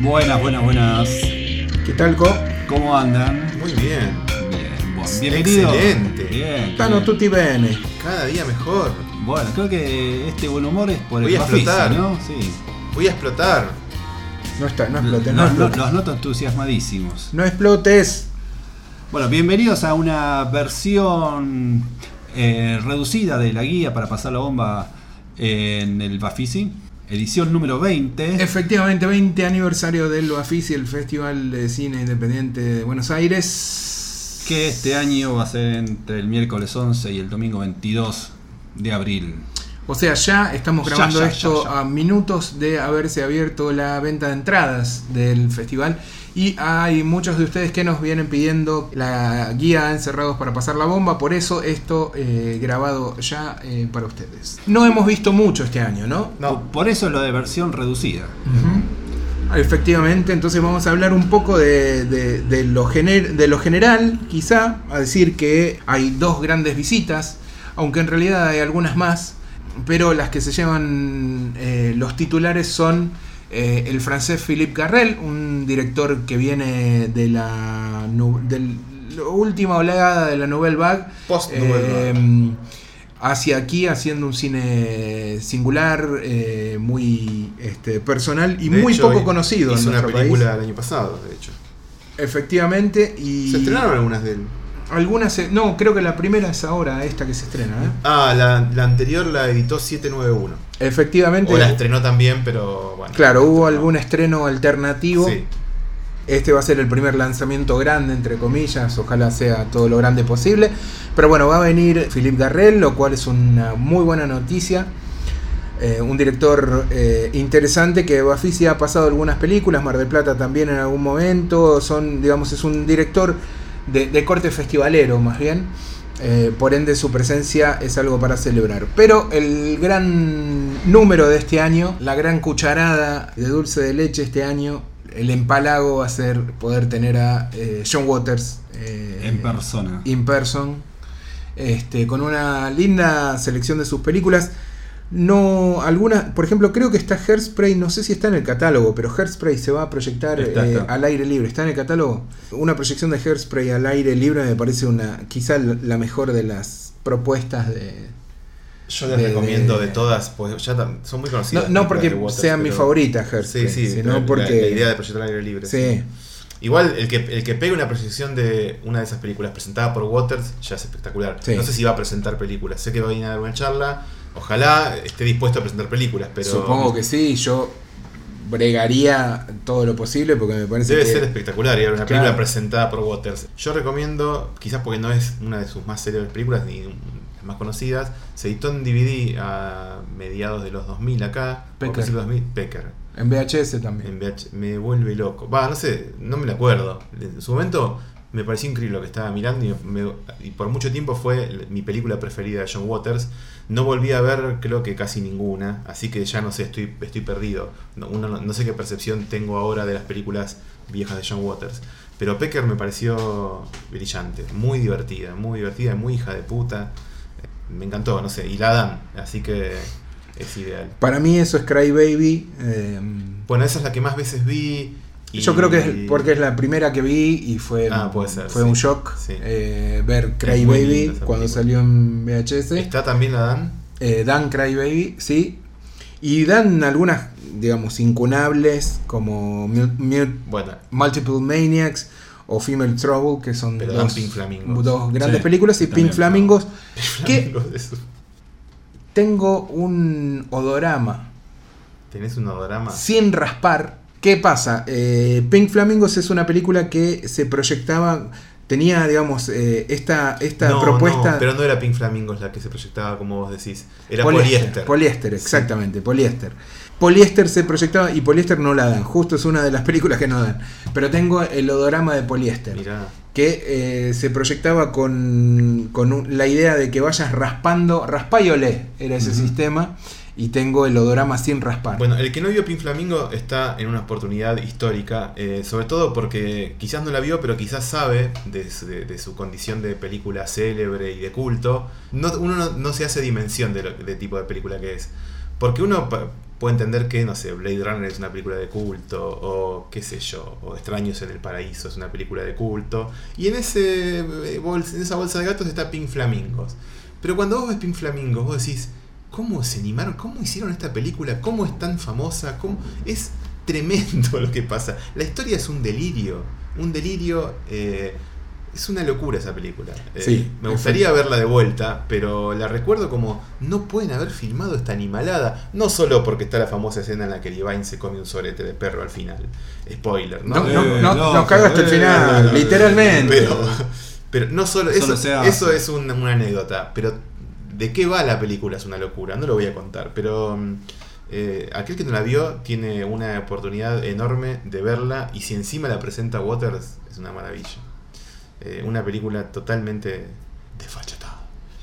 Buenas, buenas, buenas. ¿Qué tal, Co? ¿Cómo andan? Muy bien. Bien, bueno, bienvenido. Excelente. Bien. Tano bien. tutti bene. Cada día mejor. Bueno, creo que este buen humor es por Voy el a Bafisi, explotar. ¿no? Sí. Voy a explotar. No está, no explotes, no Los, explotes. los noto entusiasmadísimos. No explotes. Bueno, bienvenidos a una versión eh, reducida de la guía para pasar la bomba en el Bafisi, edición número 20. Efectivamente, 20 aniversario del Bafisi, el Festival de Cine Independiente de Buenos Aires. que este año va a ser entre el miércoles 11 y el domingo 22 de abril. O sea, ya estamos grabando ya, esto ya. a minutos de haberse abierto la venta de entradas del festival. Y hay muchos de ustedes que nos vienen pidiendo la guía Encerrados para pasar la bomba. Por eso esto eh, grabado ya eh, para ustedes. No hemos visto mucho este año, ¿no? No. Por- eso lo de versión reducida. Ujú. Efectivamente, entonces vamos a hablar un poco de, de- de lo gener- de lo general, quizá, a decir que hay dos grandes visitas, aunque en realidad hay algunas más, pero las que se llevan eh, los titulares son eh, el francés Philippe Garrel, un director que viene de la, del- última oleada de la Nouvelle Vague, Post Nouvelle eh, hacia aquí haciendo un cine singular, eh, muy este, personal y De muy hecho, poco conocido en Hizo una nuestro película país. el año pasado, de hecho. Efectivamente, y Se estrenaron algunas de él. algunas, se- no, creo que la primera es ahora esta que se estrena. ¿eh? Ah, la, la anterior la editó 791. Efectivamente, O la estrenó también, pero bueno. claro, hubo algún estreno alternativo. Sí. Este va a ser el primer lanzamiento grande, entre comillas, ojalá sea todo lo grande posible. Pero bueno, va a venir Philippe Garrel, lo cual es una muy buena noticia. Eh, un director eh, interesante que Bafisi ha pasado algunas películas, Mar del Plata también en algún momento. Son, digamos, es un director de, de corte festivalero, más bien. Eh, por ende, su presencia es algo para celebrar. Pero el gran número de este año, la gran cucharada de dulce de leche este año, el empalago va a ser poder tener a eh, John Waters eh, En persona. in person, este, con una linda selección de sus películas. No, alguna, por ejemplo, creo que está Hairspray, no sé si está en el catálogo, pero Hairspray se va a proyectar Está, eh, al aire libre. ¿Está en el catálogo? Una proyección de Hairspray al aire libre me parece una, quizá la mejor de las propuestas de. Yo les De- recomiendo de- de todas, pues ya son muy No, conocidas. no porque de sea Waters, mi pero- favorita Hairspray, Sí, sí, sino la- porque. La, idea de proyectar al aire libre. sí. Igual el que, el que pegue una proyección de una de esas películas presentada por Waters ya es espectacular. Sí. No sé si va a presentar películas. Sé que va a venir a dar una charla. Ojalá esté dispuesto a presentar películas, pero Supongo que sí, yo bregaría todo lo posible porque me parece debe que ser espectacular y era una película presentada por Waters. Yo recomiendo, quizás porque no es una de sus más célebres películas ni las más conocidas, se editó en DVD a mediados de los 2000 acá. Pecker. principios de los 2000, Pecker. en VHS también. En VH me vuelve loco. Va, no sé, no me lo acuerdo. En su momento me pareció increíble lo que estaba mirando y, me- y por mucho tiempo fue mi película preferida de John Waters. No volví a ver, creo que casi ninguna, así que ya no sé, estoy, estoy perdido. No, uno no, no sé qué percepción tengo ahora de las películas viejas de John Waters. Pero Pecker me pareció brillante, muy divertida, muy divertida, muy hija de puta. Me encantó, no sé, y la dan, así que es ideal. Para mí eso es Cry Baby. eh, Bueno, esa es la que más veces vi. Y- Yo creo que es porque es la primera que vi y fue, Ah, puede ser, fue sí. un shock Sí. eh, ver Cry Baby cuando película. salió en VHS. ¿Está también la Dan? Eh, dan Cry Baby, sí. Y dan algunas, digamos, incunables como Bueno, Multiple Maniacs o Female Trouble, que son Pero dos, Pink Flamingos. dos grandes Sí, películas, y Pink Flamingos. Flamingos de eso. Tengo un odorama ¿Tenés un odorama? sin raspar. ¿Qué pasa? Eh, Pink Flamingos es una película que se proyectaba, tenía, digamos, eh, esta, esta no, propuesta... no, pero no era Pink Flamingos la que se proyectaba como vos decís. Era poliéster. Poliéster, exactamente, poliéster. Poliéster se proyectaba y poliéster no la dan. Justo es una de las películas que no dan. Pero tengo el odorama de poliéster. Mirá. Que eh, se proyectaba con, con un- la idea de que vayas raspando, raspá y olé, era ese sistema. Y tengo el odorama sin raspar. Bueno, el que no vio Pink Flamingo está en una oportunidad histórica, eh, sobre todo porque quizás no la vio, pero quizás sabe de, su- condición de película célebre y de culto. No, uno no, se hace dimensión de, lo- de tipo de película que es. Porque uno puede entender que, no sé, Blade Runner es una película de culto, o qué sé yo, o Extraños en el Paraíso es una película de culto. Y en, ese, eh, en esa bolsa de gatos está Pink Flamingos. Pero cuando vos ves Pink Flamingos, vos decís, ¿cómo se animaron? ¿Cómo hicieron esta película? ¿Cómo es tan famosa? ¿Cómo? Es tremendo lo que pasa. La historia es un delirio. Un delirio. eh, es una locura esa película. Eh, Sí, me gustaría verla de vuelta, pero la recuerdo como no pueden haber filmado esta animalada. No solo porque está la famosa escena en la que Levine se come un sorete de perro al final. Spoiler, ¿no? no, no, Eh, no, no, caga hasta el final, literalmente. Pero, pero no solo, Solo eso, eso es una anécdota, pero de qué va la película es una locura, no lo voy a contar, pero mm, eh, aquel que no la vio tiene una oportunidad enorme de verla y si encima la presenta Waters es una maravilla. Eh, una película totalmente desfachatada.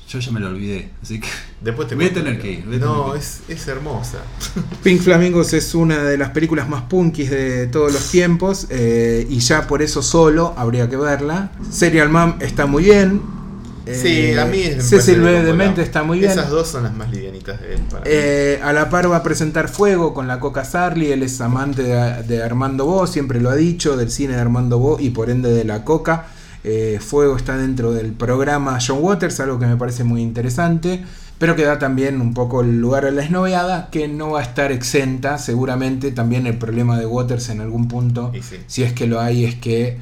Yo ya me lo olvidé, así que. Después te Voy a tener que ir, No, que es, es hermosa. Pink Flamingos es una de las películas más punkis de todos los tiempos eh, y ya por eso solo habría que verla. Serial Mom está muy bien. Sí, a mí es, me Cecil parece B. como Demente la- está muy bien. Esas dos son las más livianitas de él para mí. Eh, a la par va a presentar Fuego con la Coca Sarli, él es amante de, de Armando Bo, siempre lo ha dicho, del cine de Armando Bo y por ende de la Coca. Eh, Fuego está dentro del programa John Waters, algo que me parece muy interesante, pero que da también un poco el lugar a la esnoveada, que no va a estar exenta, seguramente también el problema de Waters en algún punto, sí. si es que lo hay, es que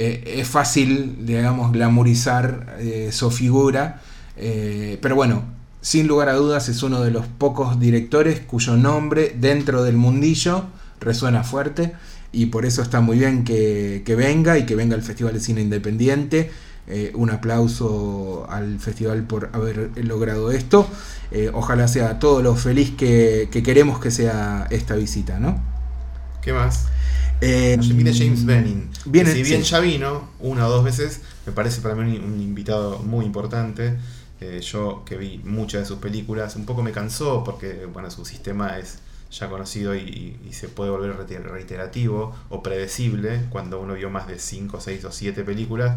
eh, es fácil, digamos, glamorizar eh, su figura. eh, pero bueno, sin lugar a dudas es uno de los pocos directores cuyo nombre dentro del mundillo resuena fuerte. Y por eso está muy bien que, que venga y que venga al Festival de Cine Independiente. Un aplauso al festival por haber logrado esto. Ojalá sea todo lo feliz que, que queremos que sea esta visita, ¿no? ¿Qué más? Eh, Viene James Benning. viene- si bien sí. ya vino una o dos veces, me parece para mí un, un invitado muy importante. Eh, yo que vi muchas de sus películas, un poco me cansó porque bueno, su sistema es ya conocido y, y se puede volver reiter- reiterativo o predecible cuando uno vio más de 5, 6 o 7 películas.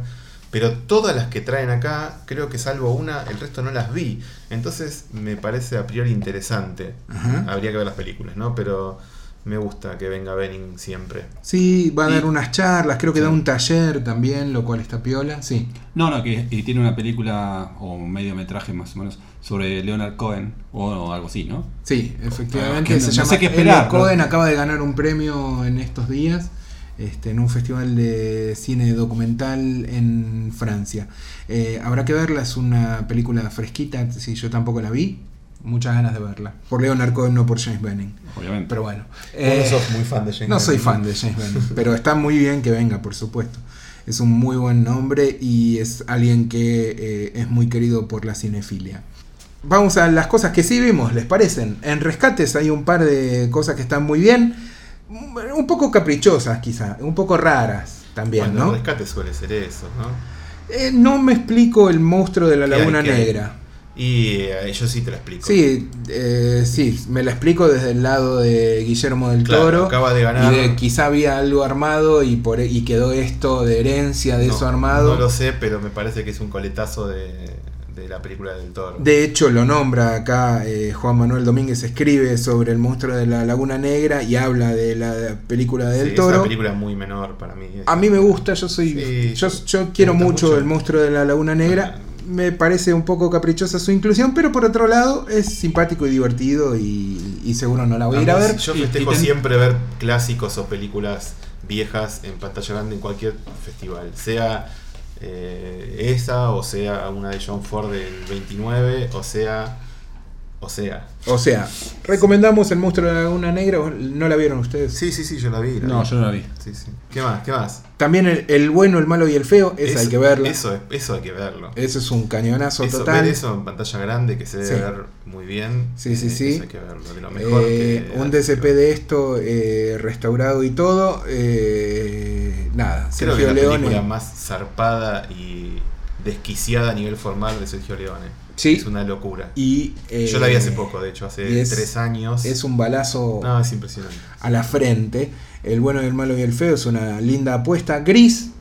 Pero todas las que traen acá, creo que salvo una, el resto no las vi. Entonces me parece a priori interesante. Ajá. Habría que ver las películas, ¿no? Pero me gusta que venga Benning siempre. Sí, va a Y- dar unas charlas, creo que Sí. da un taller también, lo cual está piola, sí. No, no, que y tiene una película o un mediometraje más o menos sobre Leonard Cohen o algo así, ¿no? Sí, efectivamente. Ah, que se no- no llama sé qué Elliot esperar, Cohen ¿no? acaba de ganar un premio en estos días este, en un festival de cine documental en Francia. Eh, habrá que verla, es una película fresquita, si yo tampoco la vi, muchas ganas de verla. Por Leonard Cohen, no por James Benning. Obviamente. Pero bueno. Eh, no sos muy fan de James No soy fan de James Benning, pero está muy bien que venga, por supuesto. Es un muy buen nombre y es alguien que eh, es muy querido por la cinefilia. Vamos a las cosas que sí vimos, ¿les parecen? En Rescates hay un par de cosas que están muy bien, un poco caprichosas quizá, un poco raras también, Bueno, ¿no? el rescate suele ser eso, ¿no? Eh, no me explico el monstruo de la ¿Qué hay, Laguna? Negra. Y eh, yo sí te lo explico. Sí, eh, sí, me la explico desde el lado de Guillermo del Claro, Toro. acaba de ganar. Y de quizá había algo armado y por y quedó esto de herencia de No, eso armado. No lo sé, pero me parece que es un coletazo de, de la película del toro. De hecho, lo nombra acá eh, Juan Manuel Domínguez, escribe sobre el monstruo de la Laguna Negra y habla de la película Sí, del Es Toro. una película muy menor para mí. A mí me gusta, yo soy. Sí, yo, sí. yo ¿Te quiero mucho, mucho? el monstruo de la Laguna Negra. Me parece un poco caprichosa su inclusión, pero por otro lado es simpático y divertido y, y seguro no la voy a ir a ver. Yo festejo ten- siempre ver clásicos o películas viejas en pantalla grande en cualquier festival. Sea eh, esa, o sea una de John Ford del 29, o sea. O sea. O sea, recomendamos el monstruo de la Laguna Negra. ¿o ¿No la vieron ustedes? Sí, sí, sí, yo la vi. la No, vi. yo no la vi. Sí, sí. ¿Qué más? ¿Qué más? También el, el bueno, el malo y el feo, esa Eso- hay que verla. Eso, es- eso hay que verlo. Eso es un cañonazo Eso, total. ver eso en pantalla grande que se debe Sí. ver muy bien. Sí, sí, eh, sí. Eso hay que verlo. De lo mejor Eh, que un DCP de esto eh, restaurado y todo. eh, nada, Creo que Sergio la Leone. película más zarpada y desquiciada a nivel formal de Sergio Leone. Sí. Es una locura. Y, eh, Yo la vi hace poco, de hecho, hace es- tres años. Es un balazo No, es impresionante. a la frente. El bueno, el malo y el feo es una linda apuesta. Gris,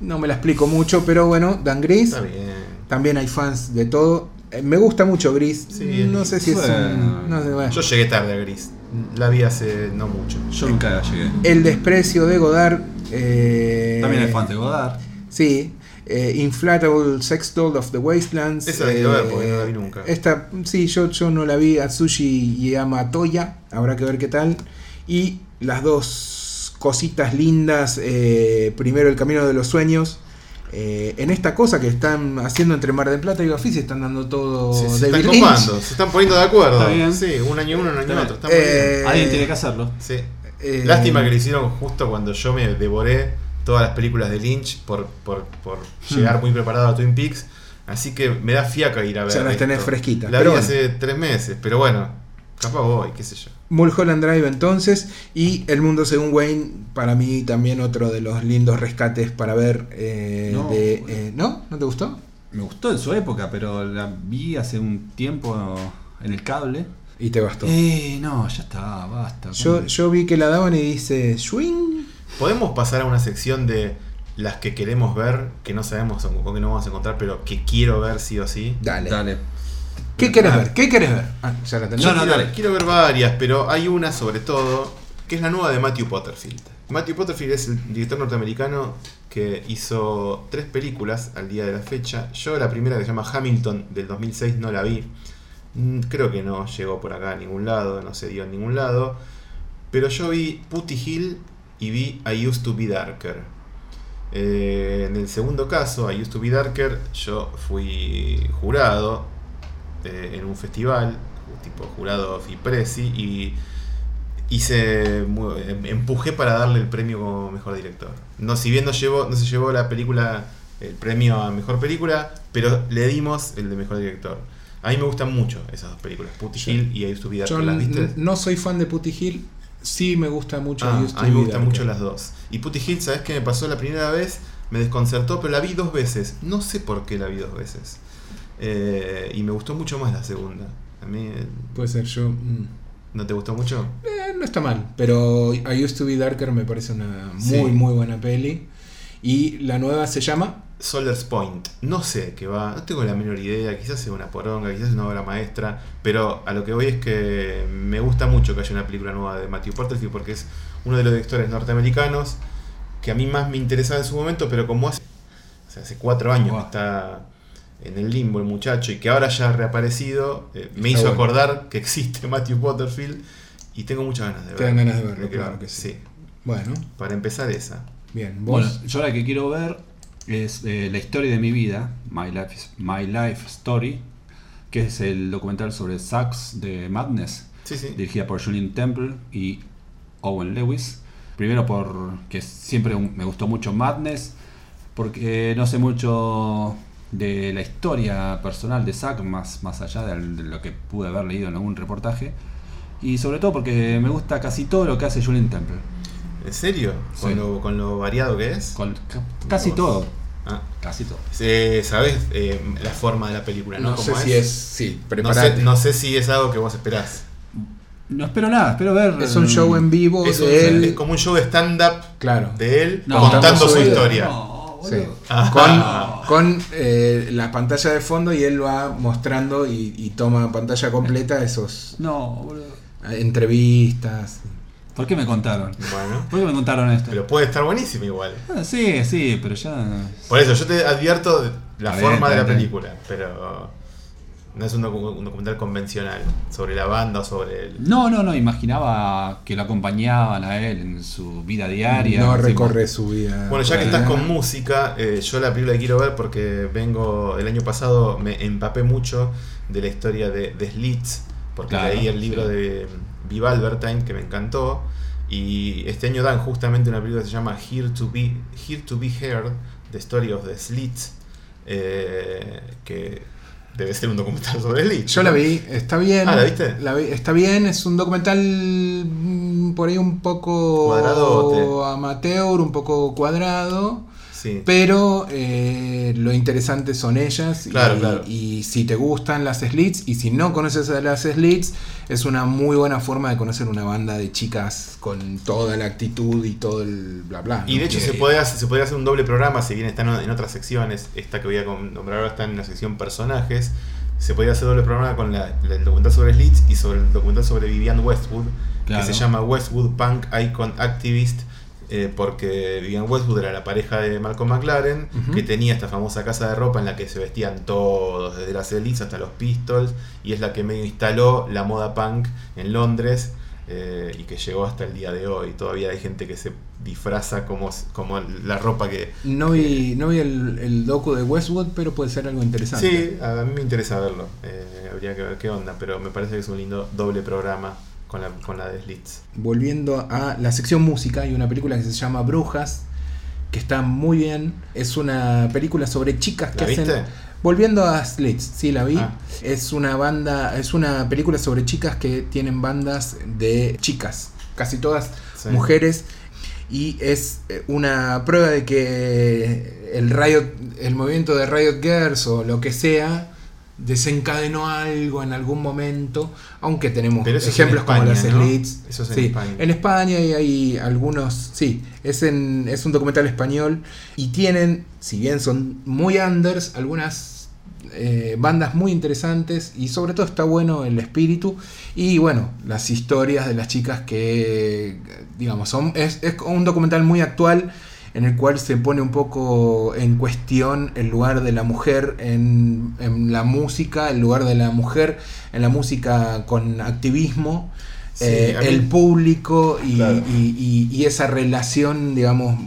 no me la explico mucho, pero bueno, Dan Gris. Está bien. También hay fans de todo. Eh, Me gusta mucho Gris. Sí, no sé si es un. No sé, bueno. Yo llegué tarde a Gris. La vi hace no mucho. Yo nunca llegué. El desprecio de Godard. eh, También hay fan de Godard. Sí. Eh, Inflatable Sex Doll of the Wastelands. Esa la quiero ver porque no la vi nunca. Esta, sí, yo, yo no la vi. Atsushi y Ama Toya. Habrá que ver qué tal. Y las dos cositas lindas. eh, primero, El Camino de los Sueños. eh, en esta cosa que están haciendo entre Mar del Plata y Bafis, están dando todo Se, se David están Lynch. copando, se están poniendo de acuerdo. Está bien. Sí, un año uno, un año otro. Está bien. muy bien. Eh, Alguien tiene que hacerlo. Sí. Eh, Lástima que lo hicieron justo cuando yo me devoré todas las películas de Lynch por, por, por Hmm. llegar muy preparado a Twin Peaks. Así que me da fiaca ir a ver. Ya las esto. tenés fresquitas, La pero vi bueno. hace tres meses, pero bueno, capaz voy, qué sé yo. Mulholland Drive entonces y El Mundo Según Wayne para mí también otro de los lindos rescates para ver eh, No, de, bueno. eh, ¿no? ¿No te gustó? Me gustó en su época, pero la vi hace un tiempo en el cable. Y te bastó. Eh, no, ya está, basta. yo, yo vi que la daban y dice swing. ¿Podemos pasar a una sección de las que queremos ver, que no sabemos con qué no vamos a encontrar, pero que quiero ver sí o sí? Dale. Dale. ¿Qué querés Ah. ver? ¿Qué querés ver? Ah, ya la tenés. No, no, quiero, dale. quiero ver varias, pero hay una sobre todo que es la nueva de Matthew Potterfield. Matthew Potterfield es el director norteamericano que hizo tres películas al día de la fecha. Yo la primera que se llama Hamilton del 2006 no la vi. Mm, Creo que no llegó por acá a ningún lado, no se dio en ningún lado. Pero yo vi Putty Hill y vi I Used to Be Darker. Eh, en el segundo caso, I Used to Be Darker, yo fui jurado eh, en un festival, tipo jurado Fipresi, y hice em- empujé para darle el premio como mejor director. No, si bien no llevó, no se llevó la película, el premio a mejor película, pero le dimos el de mejor director. A mí me gustan mucho esas dos películas, Putty. Hill y I Used to Be Darker. Yo ¿Las n- viste? no soy fan de Putty Hill. Sí me gusta mucho. Ah, a mí me gustan mucho las dos. Y Putty Hill, ¿sabes qué me pasó la primera vez? Me desconcertó, pero la vi dos veces. No sé por qué la vi dos veces. Eh, y me gustó mucho más la segunda. A mí, eh, Puede ser yo. mm, ¿no te gustó mucho? eh, no está mal. Pero I Used to Be Darker me parece una muy, Sí. muy buena peli. Y la nueva se llama. Soldier's Point. No sé qué va, no tengo la menor idea. Quizás sea una poronga, quizás sea una obra maestra. Pero a lo que voy es que me gusta mucho que haya una película nueva de Matthew Porterfield porque es uno de los directores norteamericanos que a mí más me interesaba en su momento, pero como hace, o sea, hace cuatro años Wow. que está en el limbo el muchacho y que ahora ya ha reaparecido, eh, me Está hizo bueno. acordar que existe Matthew Porterfield y tengo muchas ganas de verlo. dan ganas de verlo, claro que sí. sí. Bueno, Para empezar esa. bien. Vos. Bueno, yo la que quiero ver es eh, La historia de mi vida, My Life, My Life Story, que es el documental sobre Sacks de Madness, Sí, sí. dirigida por Julian Temple y Owen Lewis. Primero porque siempre me gustó mucho Madness, porque no sé mucho de la historia personal de Zack, más, más allá de lo que pude haber leído en algún reportaje. Y sobre todo porque me gusta casi todo lo que hace Julian Temple. ¿En serio? ¿Con, Sí. lo, con lo variado que es? Con ca- casi todo. Ah. Casi todo. Eh, ¿Sabes eh, la forma de la película? No, no sé ¿Cómo si es. Sí, No sé, no sé si es algo que vos esperás. No espero nada, espero ver. Es un show en vivo Es, un- de él. es como un show de stand-up Claro. de él No, contando su historia. No, Sí. boludo. Ah. Con, con eh, la pantalla de fondo y él va mostrando y, y toma pantalla completa esos No, boludo. entrevistas. ¿Por qué me contaron? Bueno, ¿Por qué me contaron esto? pero puede estar buenísimo igual. Ah, sí, sí, pero ya. Por eso, yo te advierto de la forma de la película, pero no es un, docu- un documental convencional sobre la banda o sobre el... No, no, no, imaginaba que lo acompañaban a él en su vida diaria. no recorre su vida. Bueno, ya que cotidiana. estás con música, eh, yo la película que quiero ver porque vengo, el año pasado me empapé mucho de la historia de, de Slits, porque Claro, leí el libro sí. de Viva Albertine que me encantó, y este año dan justamente una película que se llama Here to Be, Here to Be Heard, The Story of the Slits, eh, que debe ser un documental sobre Slits. Yo la vi, está bien. Ah, ¿la viste? La vi- está bien, es un documental mm, por ahí un poco Cuadradote. amateur, un poco cuadrado. Sí. Pero eh, lo interesante son ellas. Claro, y, claro. y si te gustan las slits y si no conoces a las slits, es una muy buena forma de conocer una banda de chicas con toda la actitud y todo el bla bla. Y ¿no? de hecho Que- se hacer, se podría hacer un doble programa, si bien están en otras secciones, esta que voy a nombrar ahora está en la sección personajes, se podría hacer doble programa con la- la- el documental sobre Slits y sobre el documental sobre Vivian Westwood, Claro. que se llama Westwood Punk Icon Activist, eh, porque Vivian Westwood era la pareja de Malcolm McLaren, que tenía esta famosa casa de ropa en la que se vestían todos, desde las Slits hasta los Pistols, y es la que medio instaló la moda punk en Londres. eh, y que llegó hasta el día de hoy. Todavía hay gente que se disfraza como, como la ropa que... No vi, no vi el, el docu de Westwood, pero puede ser algo interesante. Sí, a mí me interesa verlo. Eh, habría que ver qué onda, pero me parece que es un lindo doble programa con la, con la de Slits. Volviendo a la sección música, hay una película que se llama Brujas, que está muy bien. Es una película sobre chicas que ¿La hacen. viste? Volviendo a Slits, sí la vi. Ah. Es una banda, es una película sobre chicas que tienen bandas de chicas, casi todas Sí. mujeres. Y es eh, una prueba de que el Riot, el movimiento de Riot Girls o lo que sea, desencadenó algo en algún momento, aunque tenemos Pero eso es ejemplos como las ¿no? Slits. Eso es en Sí, España. en España y hay algunos, sí, es, en, es un documental español y tienen, si bien son muy unders, algunas eh, bandas muy interesantes y sobre todo está bueno el espíritu y bueno, las historias de las chicas que, digamos, son, es, es un documental muy actual en el cual se pone un poco en cuestión el lugar de la mujer en, en la música, el lugar de la mujer en la música con activismo, Sí, eh, el público y, Claro. y- y- y esa relación, digamos,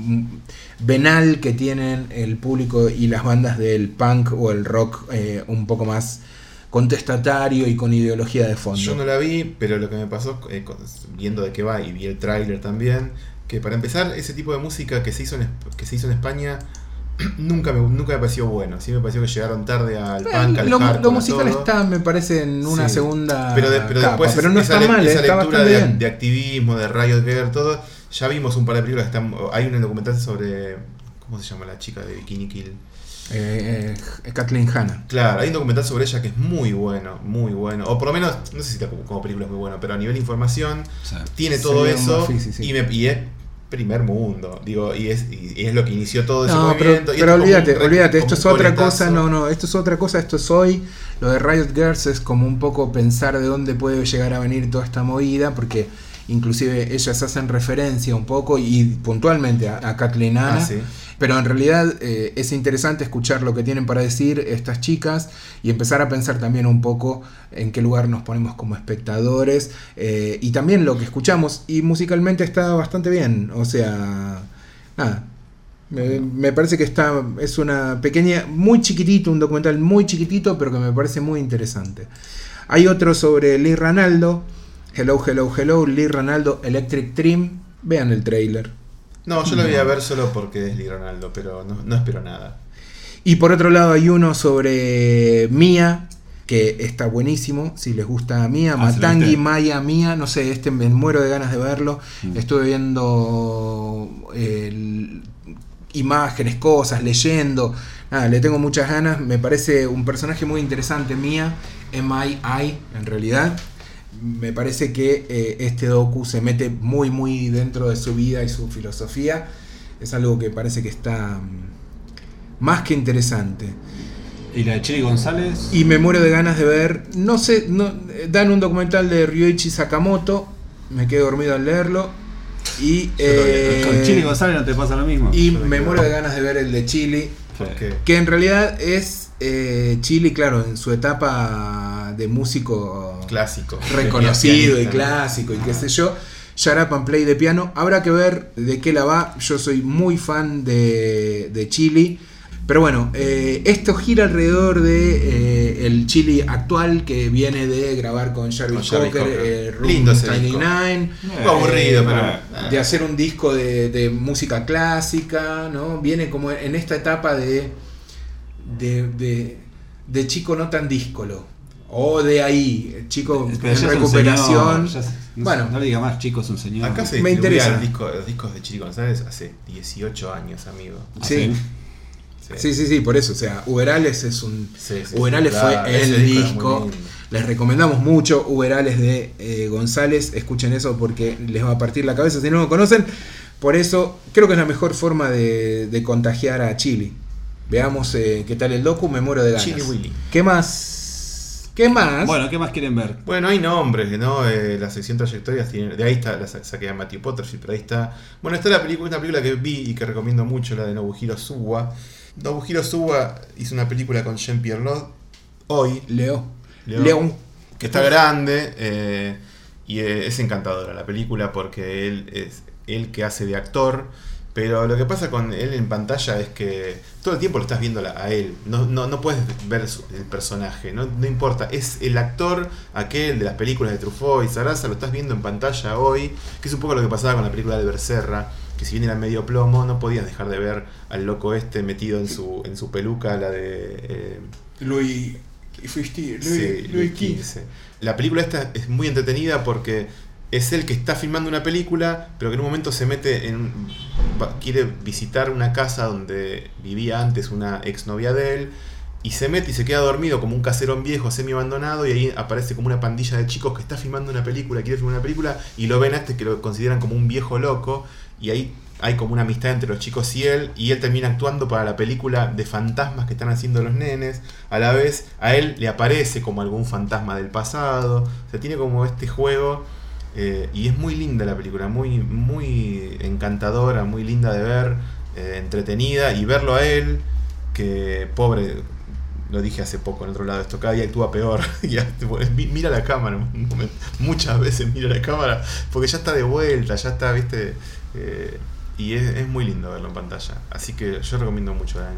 venal que tienen el público y las bandas del punk o el rock eh, un poco más contestatario y con ideología de fondo. Yo no la vi, pero lo que me pasó eh, viendo de qué va y vi el tráiler también, que para empezar ese tipo de música que se hizo en, que se hizo en España nunca me, nunca me pareció bueno. Sí me pareció que llegaron tarde al Eh, punk, al lo, hardcore, lo musical todo. está, me parece, en una Sí. segunda pero, de- pero capa, después pero no esa está le- mal, esa está lectura de, bien. de activismo, de Riot Girl, todo. Ya vimos un par de películas que están. Hay un documental sobre. ¿Cómo se llama la chica de Bikini Kill? Eh, eh, Kathleen Hanna. Claro, hay un documental sobre ella que es muy bueno, muy bueno. O por lo menos, no sé si está como, como película es muy bueno, pero a nivel de información Sí. tiene todo eso Buffy, sí, sí. Y, me, y es primer mundo. Digo, y es, y, y es lo que inició todo ese No, pero, movimiento. pero como olvídate, un olvídate, esto es otra coletazo. cosa, no, no, esto es otra cosa, esto es hoy. Lo de Riot Girls es como un poco pensar de dónde puede llegar a venir toda esta movida, porque inclusive ellas hacen referencia un poco y puntualmente a, a Kathleen Hanna. Ah, sí. Pero en realidad eh, es interesante escuchar lo que tienen para decir estas chicas y empezar a pensar también un poco en qué lugar nos ponemos como espectadores eh, y también lo que escuchamos. Y musicalmente está bastante bien, o sea, nada. Me, me parece que está es una pequeña, muy chiquitito, un documental muy chiquitito, pero que me parece muy interesante. Hay otro sobre Lee Ranaldo, Hello, Hello, Hello, Lee Ranaldo, Electric Dream. Vean el trailer. No, yo lo voy a ver solo porque es Lee Ronaldo, pero no, no espero nada. Y por otro lado hay uno sobre Mía, que está buenísimo, si les gusta Mía, Ah, ¿se lo Matangi? Maya, Mía, no sé, este me muero de ganas de verlo. Mm. Estuve viendo imágenes, cosas, leyendo. Nada, le tengo muchas ganas, me parece un personaje muy interesante, Mía, M.I.I. en realidad. Me parece que eh, este docu se mete muy muy dentro de su vida y su filosofía. Es algo que parece que está mm, más que interesante. Y la de Chili González. Y me muero de ganas de ver. No sé, no, eh, dan un documental de Ryuichi Sakamoto. Me quedé dormido al leerlo. Y, eh, con Chili González no te pasa lo mismo. y me muero de ganas de ver el de. Sí. Porque Que en realidad es eh, Chile, claro, en su etapa de músico clásico. reconocido y clásico y qué sé yo. Shut and Play de piano. Habrá que ver de qué la va. Yo soy muy fan de, de Chili. Pero bueno, eh, esto gira alrededor de eh, el Chili actual que viene de grabar con Jarvis Cocker, Cocker. eh, Room Lindo ese disco. 99, Un poco aburrido, eh, pero. de hacer un disco de, de música clásica, ¿no? Viene como en esta etapa de, de, de, de chico no tan díscolo. O de ahí, chico Pero en recuperación. señor, ya es- no, Bueno. no le diga más, chicos, es un señor. Acá se Me interesa. los discos, los discos de Chili González hace 18 años, amigo. Sí. Así. Sí, sí, sí, por eso. O sea, Uberales es un. Sí, sí, Uberales sí, fue claro, el disco. Les recomendamos mucho Uberales de eh, González. Escuchen eso porque les va a partir la cabeza si no lo conocen. Por eso creo que es la mejor forma de, de contagiar a Chile. Veamos eh, qué tal el docu, me muero de ganas. Chili Willy. ¿Qué más? ¿Qué más? Bueno, ¿qué más quieren ver? Bueno, hay nombres, ¿no? Eh, la sección trayectorias tiene. De ahí está, la sa- saqué a Matthew Potterfield, pero ahí está. Bueno, está la película, una película que vi y que recomiendo mucho, la de Nobuhiro Suwa. Nobuhiro Suwa hizo una película con Jean-Pierre Lot hoy, Leo. León. León. que está grande eh, y eh, es encantadora la película porque él es él que hace de actor. Pero lo que pasa con él en pantalla es que todo el tiempo lo estás viendo a él. No, no, no puedes ver su- el personaje. No, no importa. Es el actor, aquel de las películas de Truffaut y Sarasa, lo estás viendo en pantalla hoy. Que es un poco lo que pasaba con la película de Berserra. Que si bien era medio plomo, no podías dejar de ver al loco este metido en su, en su peluca, la de. eh, Louis, Sí, Louis XV. La película esta es muy entretenida porque es él que está filmando una película, pero que en un momento se mete en. Quiere visitar una casa donde vivía antes una exnovia de él. Y se mete y se queda dormido como un caserón viejo, semi abandonado, y ahí aparece como una pandilla de chicos que está filmando una película, quiere filmar una película, y lo ven a este que lo consideran como un viejo loco, y ahí hay como una amistad entre los chicos y él, y él termina actuando para la película de fantasmas que están haciendo los nenes. A la vez, a él le aparece como algún fantasma del pasado. O sea, tiene como este juego. Eh, y es muy linda la película, muy, muy encantadora, muy linda de ver, eh, entretenida. Y verlo a él, que pobre, lo dije hace poco en otro lado, esto cada día actúa peor. Ya, mira la cámara, muchas veces mira la cámara, porque ya está de vuelta, ya está, viste. eh, y es, es muy lindo verlo en pantalla. Así que yo recomiendo mucho la de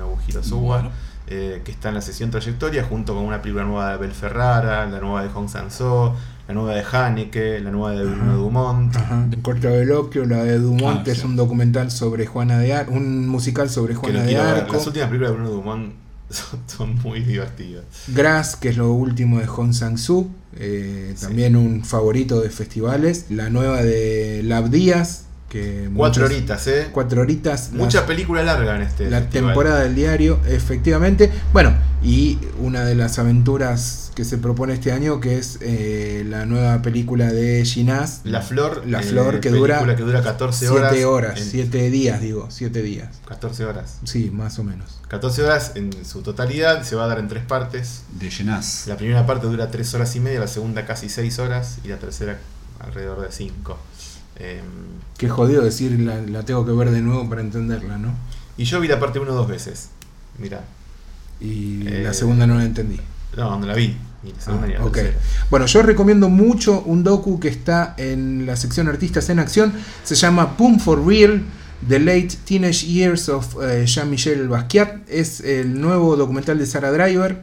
Bueno. eh, que está en la sesión Trayectoria, junto con una película nueva de Abel Ferrara, la nueva de Hong Sang-soo, la nueva de Haneke, la nueva de Bruno Dumont. Ajá. En Corto Veloquio, la de Dumont, Ah, es sí. un documental sobre Juana de Arco, un musical sobre Juana de. Arco. Las últimas películas de Bruno Dumont son, son muy divertidas. Grass, que es lo último de Hong Sang-soo, eh, Sí. también un favorito de festivales. La nueva de Lab Díaz, que Cuatro muchas- horitas, ¿eh? Cuatro horitas. Mucha las- película larga en este la festival. temporada del diario, efectivamente. Bueno, y una de las aventuras que se propone este año, que es eh, la nueva película de Ginás. La Flor. La eh, Flor que película dura que dura 14 horas. 7 horas, en- 7 días, digo, 7 días. 14 horas. Sí, más o menos. 14 horas en su totalidad, se va a dar en tres partes. De Jenaz. La primera parte dura 3 horas y media, la segunda casi 6 horas y la tercera alrededor de 5. Qué jodido decir, la, la tengo que ver de nuevo para entenderla, ¿no? y yo vi la parte 1 dos veces. Mira, Y Eh, la segunda no la entendí. no, no la vi. Ni la segunda Ah, ni la ok. tercera. Bueno, yo recomiendo mucho un docu que está en la sección Artistas en Acción. Se llama Boom for Real. The Late Teenage Years of eh, Jean-Michel Basquiat. Es el nuevo documental de Sarah Driver.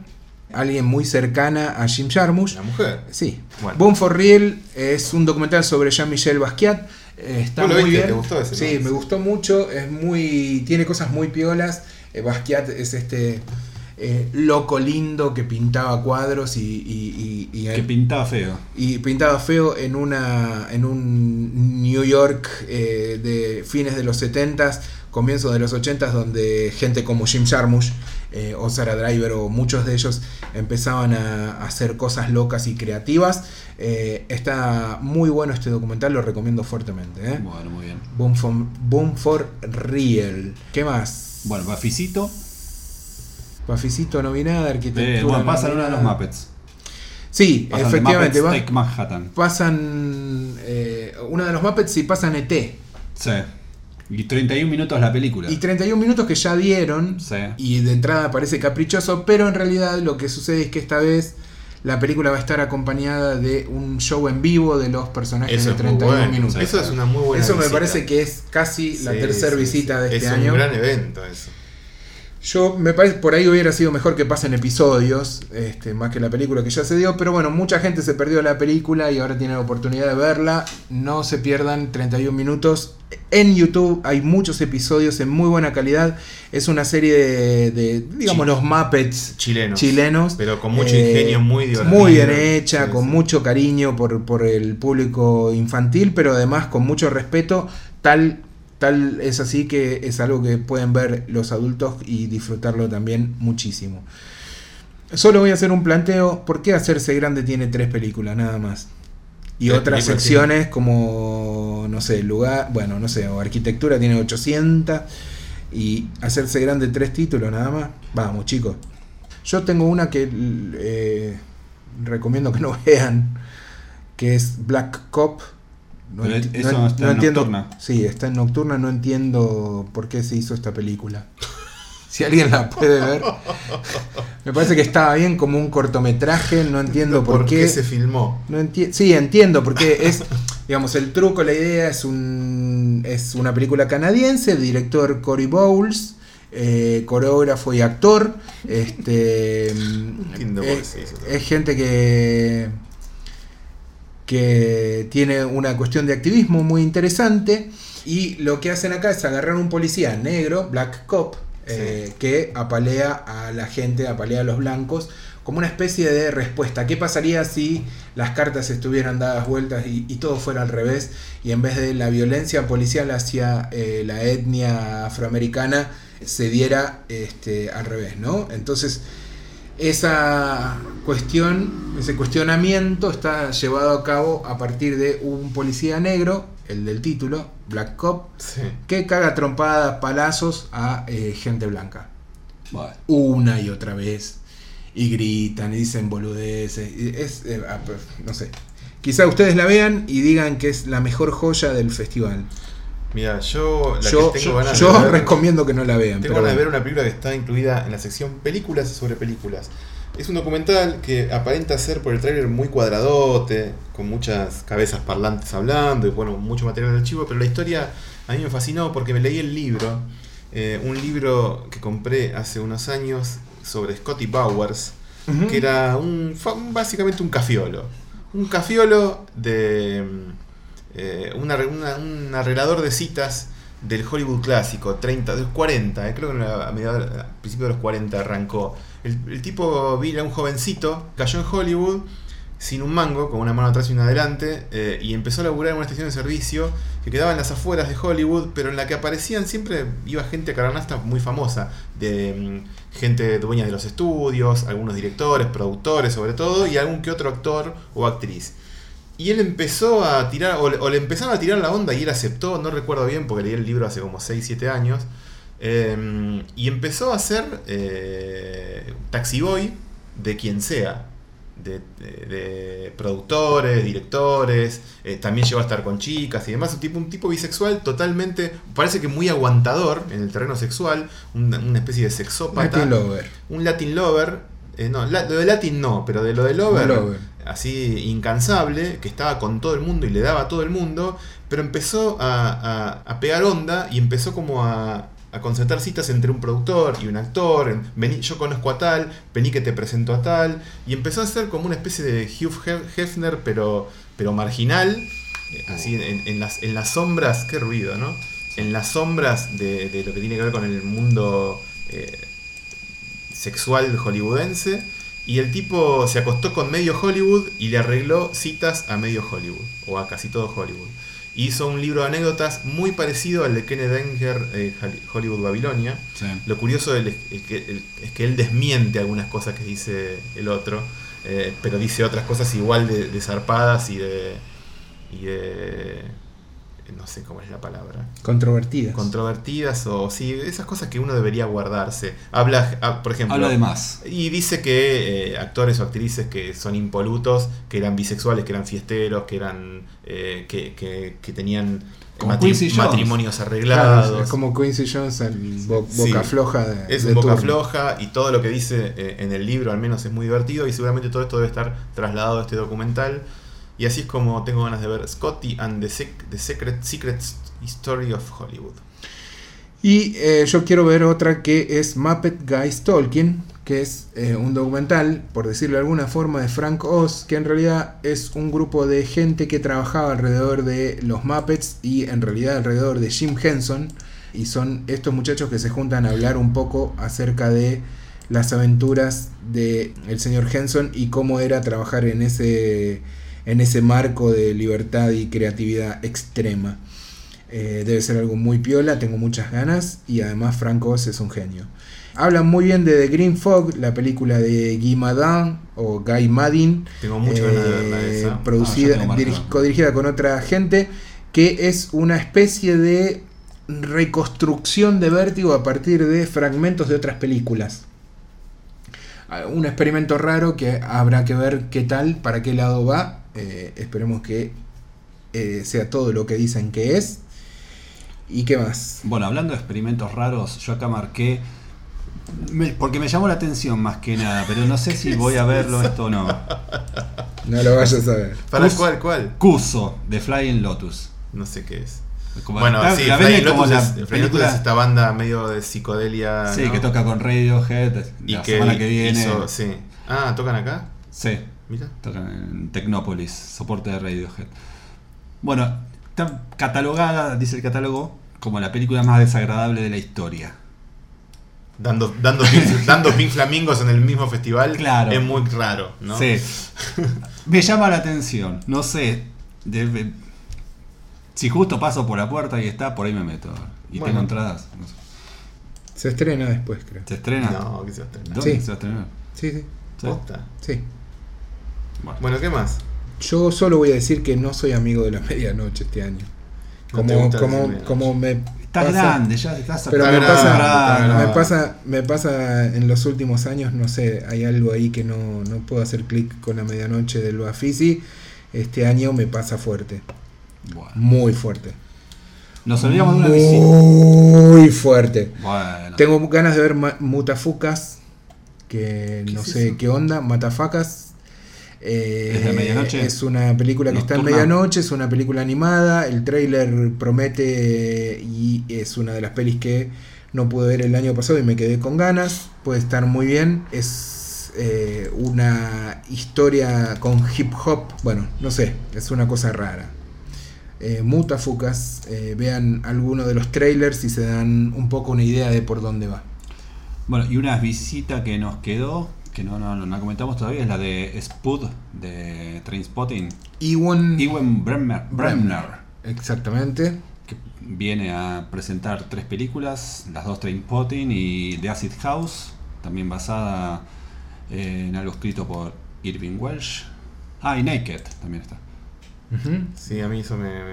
Alguien muy cercana a Jim Jarmusch. La mujer. Sí. Bueno. Boom for Real es un documental sobre Jean-Michel Basquiat. Eh, está ¿Vos lo muy viste? bien. ¿Te gustó ese, Sí, no? me gustó mucho. Es muy. tiene cosas muy piolas. Eh, Basquiat es este eh, loco lindo que pintaba cuadros y, y- y- y- Que pintaba feo. y pintaba feo en una en un New York eh, de fines de los 70s, comienzos de los 80s, donde gente como Jim Jarmusch eh, o Sarah Driver o muchos de ellos empezaban a, a hacer cosas locas y creativas. Eh, está muy bueno este documental, lo recomiendo fuertemente. ¿eh? Bueno, muy bien. Boom, for, Boom for Real. ¿Qué más? Bueno, Bafisito. Paficito no vi nada, arquitectura. Eh, bueno, no pasan vi uno de los. Muppets. Sí, Pasan efectivamente. Muppets va- Take Manhattan. pasan uno de los Muppets y pasan ET. Sí. Y 31 minutos la película. Y 31 minutos que ya dieron. Sí. Y de entrada parece caprichoso, pero en realidad lo que sucede es que esta vez la película va a estar acompañada de un show en vivo de los personajes Eso de es muy 31 bueno. minutos. Eso es una muy buena Eso me visita. parece que es casi la tercera sí, visita sí. de este es año. un gran evento eso. Yo me parece por ahí hubiera sido mejor que pasen episodios, este, más que la película que ya se dio, pero bueno, mucha gente se perdió la película y ahora tiene la oportunidad de verla. No se pierdan 31 minutos. en YouTube. Hay muchos episodios en muy buena calidad. Es una serie de, de, digamos, los Muppets Chilenos. chilenos. Pero con mucho Eh, ingenio, muy divertido. Muy bien hecha, Sí, con sí. mucho cariño por, por el público infantil, pero además con mucho respeto. Tal, tal es así que es algo que pueden ver los adultos y disfrutarlo también muchísimo. Solo voy a hacer un planteo. ¿Por qué Hacerse Grande tiene tres películas nada más? Y otras secciones como, no sé, lugar, bueno, no sé, o arquitectura tiene 800 y hacerse grande tres títulos nada más. Vamos, chicos. Yo tengo una que eh, recomiendo que no vean, que es Black Cop. No, Pero enti- eso no- está no en entiendo. Nocturna. Sí, está en Nocturna, no entiendo por qué se hizo esta película. Si alguien la puede ver. Me parece que estaba bien como un cortometraje, no entiendo por, ¿Por qué se filmó? no enti- sí, entiendo, porque es, digamos, el truco, la idea es un es una película canadiense, director Cory Bowles, eh, coreógrafo y actor. Este es, hizo. es gente que que tiene una cuestión de activismo muy interesante y lo que hacen acá es agarrar un policía negro, Black Cop, eh, que apalea a la gente, apalea a los blancos, como una especie de respuesta. ¿Qué pasaría si las cartas estuvieran dadas vueltas y, y todo fuera al revés? Y en vez de la violencia policial hacia eh, la etnia afroamericana se diera este, al revés, ¿no? Entonces, esa cuestión, ese cuestionamiento está llevado a cabo a partir de un policía negro, el del título, Black Cop, Sí. que caga trompadas, palazos a eh, gente blanca. Bueno, Una y otra vez. Y gritan y dicen boludeces. y Es, eh, ah, pues, no sé. Quizá ustedes la vean y digan que es la mejor joya del festival. Mira, yo la Yo, que tengo yo, ganas yo de ver, recomiendo que no la vean. tengo pero ganas de ver una película que está incluida en la sección películas sobre películas. Es un documental que aparenta ser por el tráiler muy cuadradote, con muchas cabezas parlantes hablando y bueno, mucho material de archivo, pero la historia a mí me fascinó porque me leí el libro, eh, un libro que compré hace unos años sobre Scotty Bowers, que era un básicamente un cafiolo. Un cafiolo de eh, un, arreglador de citas del Hollywood clásico, 30, de los 40, eh, creo que a, mediados- a principios de los 40 arrancó. El, tipo vino un jovencito, cayó en Hollywood sin un mango, con una mano atrás y una adelante, eh, y empezó a laburar en una estación de servicio que quedaba en las afueras de Hollywood, pero en la que aparecían siempre, iba gente caranasta muy famosa, de mm, gente dueña de los estudios, algunos directores, productores sobre todo, y algún que otro actor o actriz. Y él empezó a tirar, o, le- o le empezaron a tirar la onda y él aceptó, no recuerdo bien porque leí el libro hace como 6, 7 años, eh, y empezó a ser eh, taxi boy de quien sea, de, de- de productores, directores, eh, también llegó a estar con chicas y demás, un tipo, un tipo bisexual totalmente, parece que muy aguantador en el terreno sexual, una, una especie de sexópata, Latin Lover. un Latin lover, eh, no, la- lo de Latin no, pero de lo de lover, Lover. Así incansable, que estaba con todo el mundo y le daba a todo el mundo, pero empezó a, a- pegar onda y empezó como a, a concertar citas entre un productor y un actor, en, vení, yo conozco a tal, vení que te presento a tal, y empezó a ser como una especie de Hugh Hef- Hefner, pero, pero marginal, eh, así en, en las, en las sombras, qué ruido, ¿no? En las sombras de, de lo que tiene que ver con el mundo eh, sexual hollywoodense. Y el tipo se acostó con medio Hollywood y le arregló citas a medio Hollywood, o a casi todo Hollywood. Hizo un libro de anécdotas muy parecido al de Kenneth Enger, eh, Hol- Hollywood Babilonia. sí. Lo curioso es, que, es que él desmiente algunas cosas que dice el otro, eh, pero dice otras cosas igual de, de zarpadas y de, y de... no sé cómo es la palabra Controvertidas. controvertidas o sí, esas cosas que uno debería guardarse. Habla, ah, por ejemplo, Habla de más. y dice que eh, actores o actrices que son impolutos, que eran bisexuales, que eran fiesteros, que eran eh, que, que- que tenían matri- matrimonios Claro, arreglados. es como Quincy Jones, el bo- Sí. boca floja de, Es de un boca turno. floja y todo lo que dice eh, en el libro al menos es muy divertido y seguramente todo esto debe estar trasladado a este documental. Y así es como tengo ganas de ver Scotty and the, Sec- the Secret, Secret of Hollywood. Y eh, yo quiero ver otra que es Muppet Guys Talking, que es eh, un documental, por decirlo de alguna forma, de Frank Oz, que en realidad es un grupo de gente que trabajaba alrededor de los Muppets y en realidad alrededor de Jim Henson. Y son estos muchachos que se juntan a hablar un poco acerca de las aventuras del el señor Henson y cómo era trabajar en ese, en ese marco de libertad y creatividad extrema. Eh, debe ser algo muy piola, tengo muchas ganas y además Frank Oz es un genio. Hablan muy bien de The Green Fog, la película de Guy Madin o Guy Madin, Tengo muchas ganas de verla eh, esa. Ah, producida, marcado. codirigida con otra gente, que es una especie de reconstrucción de vértigo a partir de fragmentos de otras películas. Ah, Un experimento raro que habrá que ver qué tal, para qué lado va. Eh, esperemos que eh, sea todo lo que dicen que es. ¿Y qué más? Bueno, hablando de experimentos raros, yo acá marqué. me- porque me llamó la atención más que nada, pero no sé si voy a verlo esto o no. No lo vayas a ver. ¿Para Cus- cuál? ¿Cuál? Cuso, de Flying Lotus. No sé qué es. Como- bueno, la- sí, la Flying como Lotus, la es, película- es esta banda medio de psicodelia. Sí, ¿no? que toca con Radiohead Y la que, semana que viene. hizo- sí. Ah, ¿tocan acá? Sí, Mira. tocan en Tecnópolis, soporte de Radiohead. Bueno, está catalogada, dice el catálogo, como la película más desagradable de la historia. Dando, dando, pink, dando pink flamingos en el mismo festival Claro. es muy raro, ¿no? Sí. Me llama la atención. No sé. si justo paso por la puerta y está, por ahí me meto. Y Bueno. tengo entradas. no sé. Se estrena después, creo. ¿Se estrena? No, que se va a estrenar. ¿Dónde Sí. se va a estrenar? Sí, sí. Sí. Posta. Sí. Bueno. Bueno, ¿qué más? Yo solo voy a decir que no soy amigo de la medianoche este año. Como, como, como me Estás pasa- grande, ya estás Pero Está me grande, pasa, me pasa, me pasa en los últimos años, no sé, hay algo ahí que no, no puedo hacer clic con la medianoche del Bafisi. Este año me pasa fuerte, Bueno. muy fuerte. Nos olvidamos de una visita. Muy fuerte. Bueno. Tengo ganas de ver Mutafucas, que ¿Qué no es sé eso? qué onda, Matafacas. Eh, ¿Es de medianoche? es una película que está en medianoche, es una película animada, el trailer promete y es una de las pelis que no pude ver el año pasado y me quedé con ganas, puede estar muy bien, es eh, una historia con hip hop, bueno, no sé, es una cosa rara. Eh, Mutafucas, eh, vean alguno de los trailers y se dan un poco una idea de por dónde va. Bueno, y una visita que nos quedó, que no, no, no la comentamos todavía, es la de Spud de Trainspotting. Ewan Ewan Bremner, Bremner, Exactamente. que viene a presentar tres películas, las dos Trainspotting y The Acid House, también basada en algo escrito por Irving Welsh. Ah, y Naked también está. Sí, a mí eso me, me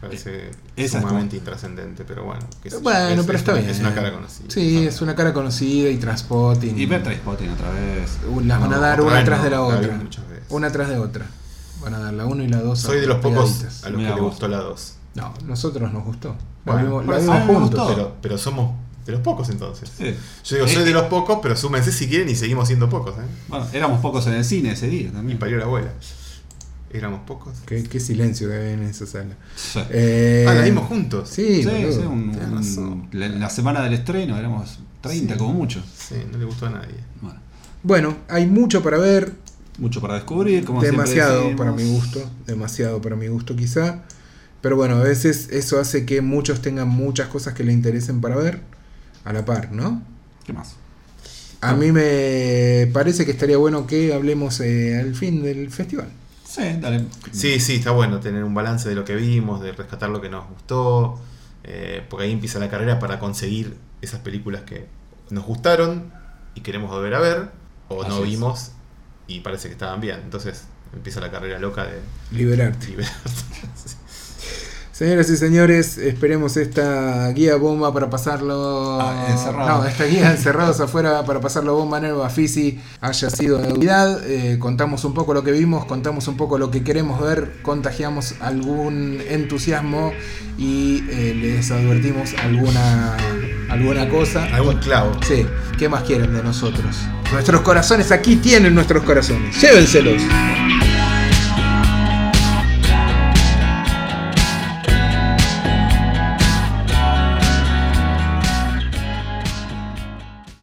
parece Esa es sumamente intrascendente, pero bueno. Bueno, Es- pero es está una- bien. Es una cara conocida. Sí, es una cara conocida y Transpotting. Y ver Trainspotting otra vez. Uh, Las van a dar una tras no, de la otra. muchas veces. Una tras de otra. Van a dar la 1 y la 2. Soy de los pocos pegaditas. a los Mira que le gustó la 2. No, nosotros nos gustó. La Bueno, vimos, la vimos juntos. gustó. Pero, pero somos de los pocos entonces. Sí. Yo digo, Eh, soy de eh, los pocos, pero súmense si quieren y seguimos siendo pocos. ¿eh? Bueno, éramos pocos en el cine ese día Y también. parió la abuela. Éramos pocos. Qué, qué silencio que había en esa sala. Sí. Eh, ah, la vimos juntos. Sí, Sí, un- un- la, la semana del estreno éramos 30 Sí. como mucho. Sí, no le gustó a nadie. Bueno, Bueno, hay mucho para ver. mucho para descubrir, como demasiado para mi gusto. Demasiado para mi gusto, quizá. Pero bueno, a veces eso hace que muchos tengan muchas cosas que le interesen para ver. A la par, ¿no? ¿Qué más? A mí me parece que estaría bueno que hablemos eh, al fin del festival. Sí, dale. Sí, sí, está bueno tener un balance de lo que vimos, de rescatar lo que nos gustó, eh, porque ahí empieza la carrera para conseguir esas películas que nos gustaron y queremos volver a ver, o Así no es. vimos y parece que estaban bien. Entonces empieza la carrera loca de Liberarte. liberar. Señoras y señores, esperemos esta guía bomba para pasarlo. Ah, encerrado. No, esta guía encerrados afuera para pasarlo bomba en el Bafisi haya sido de utilidad. Eh, contamos un poco lo que vimos, contamos un poco lo que queremos ver, contagiamos algún entusiasmo y eh, les advertimos alguna, alguna cosa. Algún clavo. Sí, ¿qué más quieren de nosotros? Nuestros corazones aquí tienen nuestros corazones. Llévenselos.